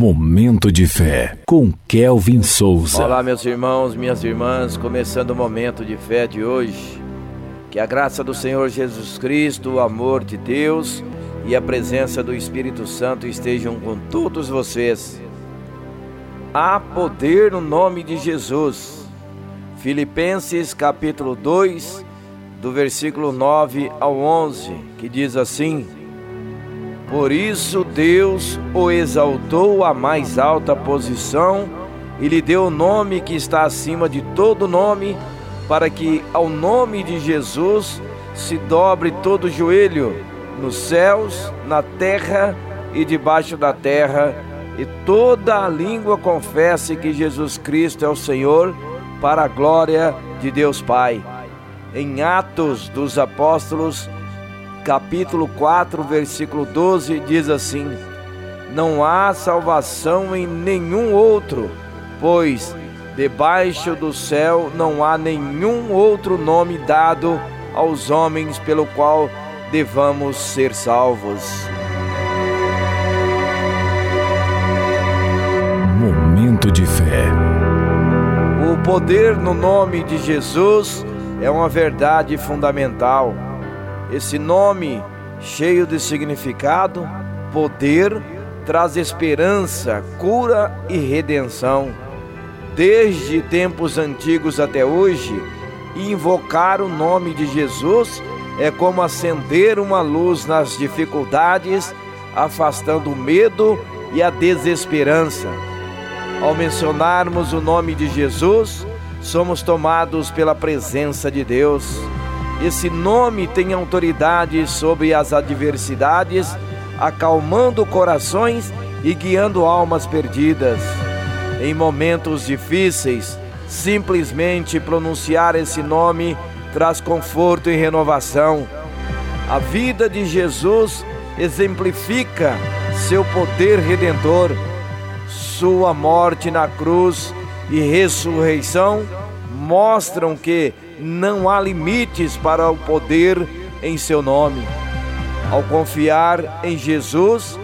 Momento de fé com Kelvin Souza. Olá, meus irmãos, minhas irmãs, começando o momento de fé de hoje. Que a graça do Senhor Jesus Cristo, o amor de Deus e a presença do Espírito Santo estejam com todos vocês. Há poder no nome de Jesus. Filipenses capítulo 2, do versículo 9 ao 11, que diz assim: Por isso Deus o exaltou à mais alta posição e lhe deu o nome que está acima de todo nome, para que ao nome de Jesus se dobre todo joelho, nos céus, na terra e debaixo da terra, e toda a língua confesse que Jesus Cristo é o Senhor, para a glória de Deus Pai. Em Atos dos Apóstolos, capítulo 4, versículo 12, diz assim: Não há salvação em nenhum outro, pois debaixo do céu não há nenhum outro nome dado aos homens pelo qual devamos ser salvos. Momento de fé. O poder no nome de Jesus é uma verdade fundamental. Esse nome, cheio de significado, poder, traz esperança, cura e redenção. Desde tempos antigos até hoje, invocar o nome de Jesus é como acender uma luz nas dificuldades, afastando o medo e a desesperança. Ao mencionarmos o nome de Jesus, somos tomados pela presença de Deus. Esse nome tem autoridade sobre as adversidades, acalmando corações e guiando almas perdidas. Em momentos difíceis, simplesmente pronunciar esse nome traz conforto e renovação. A vida de Jesus exemplifica seu poder redentor, sua morte na cruz e ressurreição mostram que não há limites para o poder em seu nome. Ao confiar em Jesus,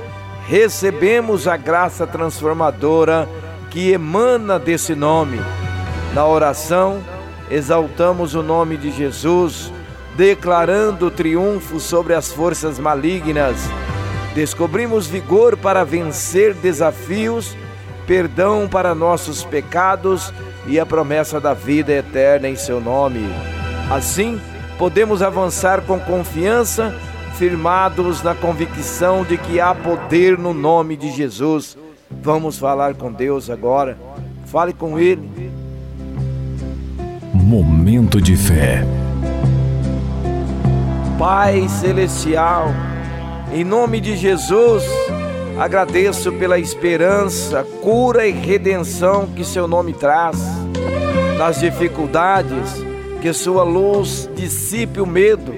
recebemos a graça transformadora que emana desse nome. Na oração, exaltamos o nome de Jesus, declarando triunfo sobre as forças malignas. Descobrimos vigor para vencer desafios perdão para nossos pecados e a promessa da vida eterna em seu nome. Assim, podemos avançar com confiança, firmados na convicção de que há poder no nome de Jesus. Vamos falar com Deus agora. Fale com Ele. Momento de fé. Pai Celestial, em nome de Jesus, Agradeço pela esperança, cura e redenção que seu nome traz. Nas dificuldades, que sua luz dissipe o medo.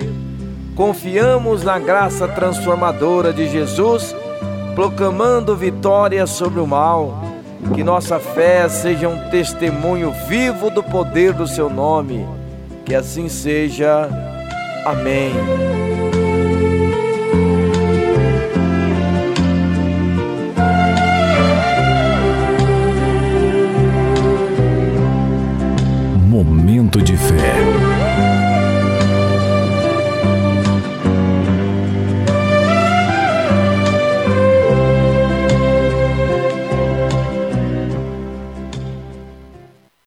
Confiamos na graça transformadora de Jesus, proclamando vitória sobre o mal. Que nossa fé seja um testemunho vivo do poder do seu nome. Que assim seja. Amém.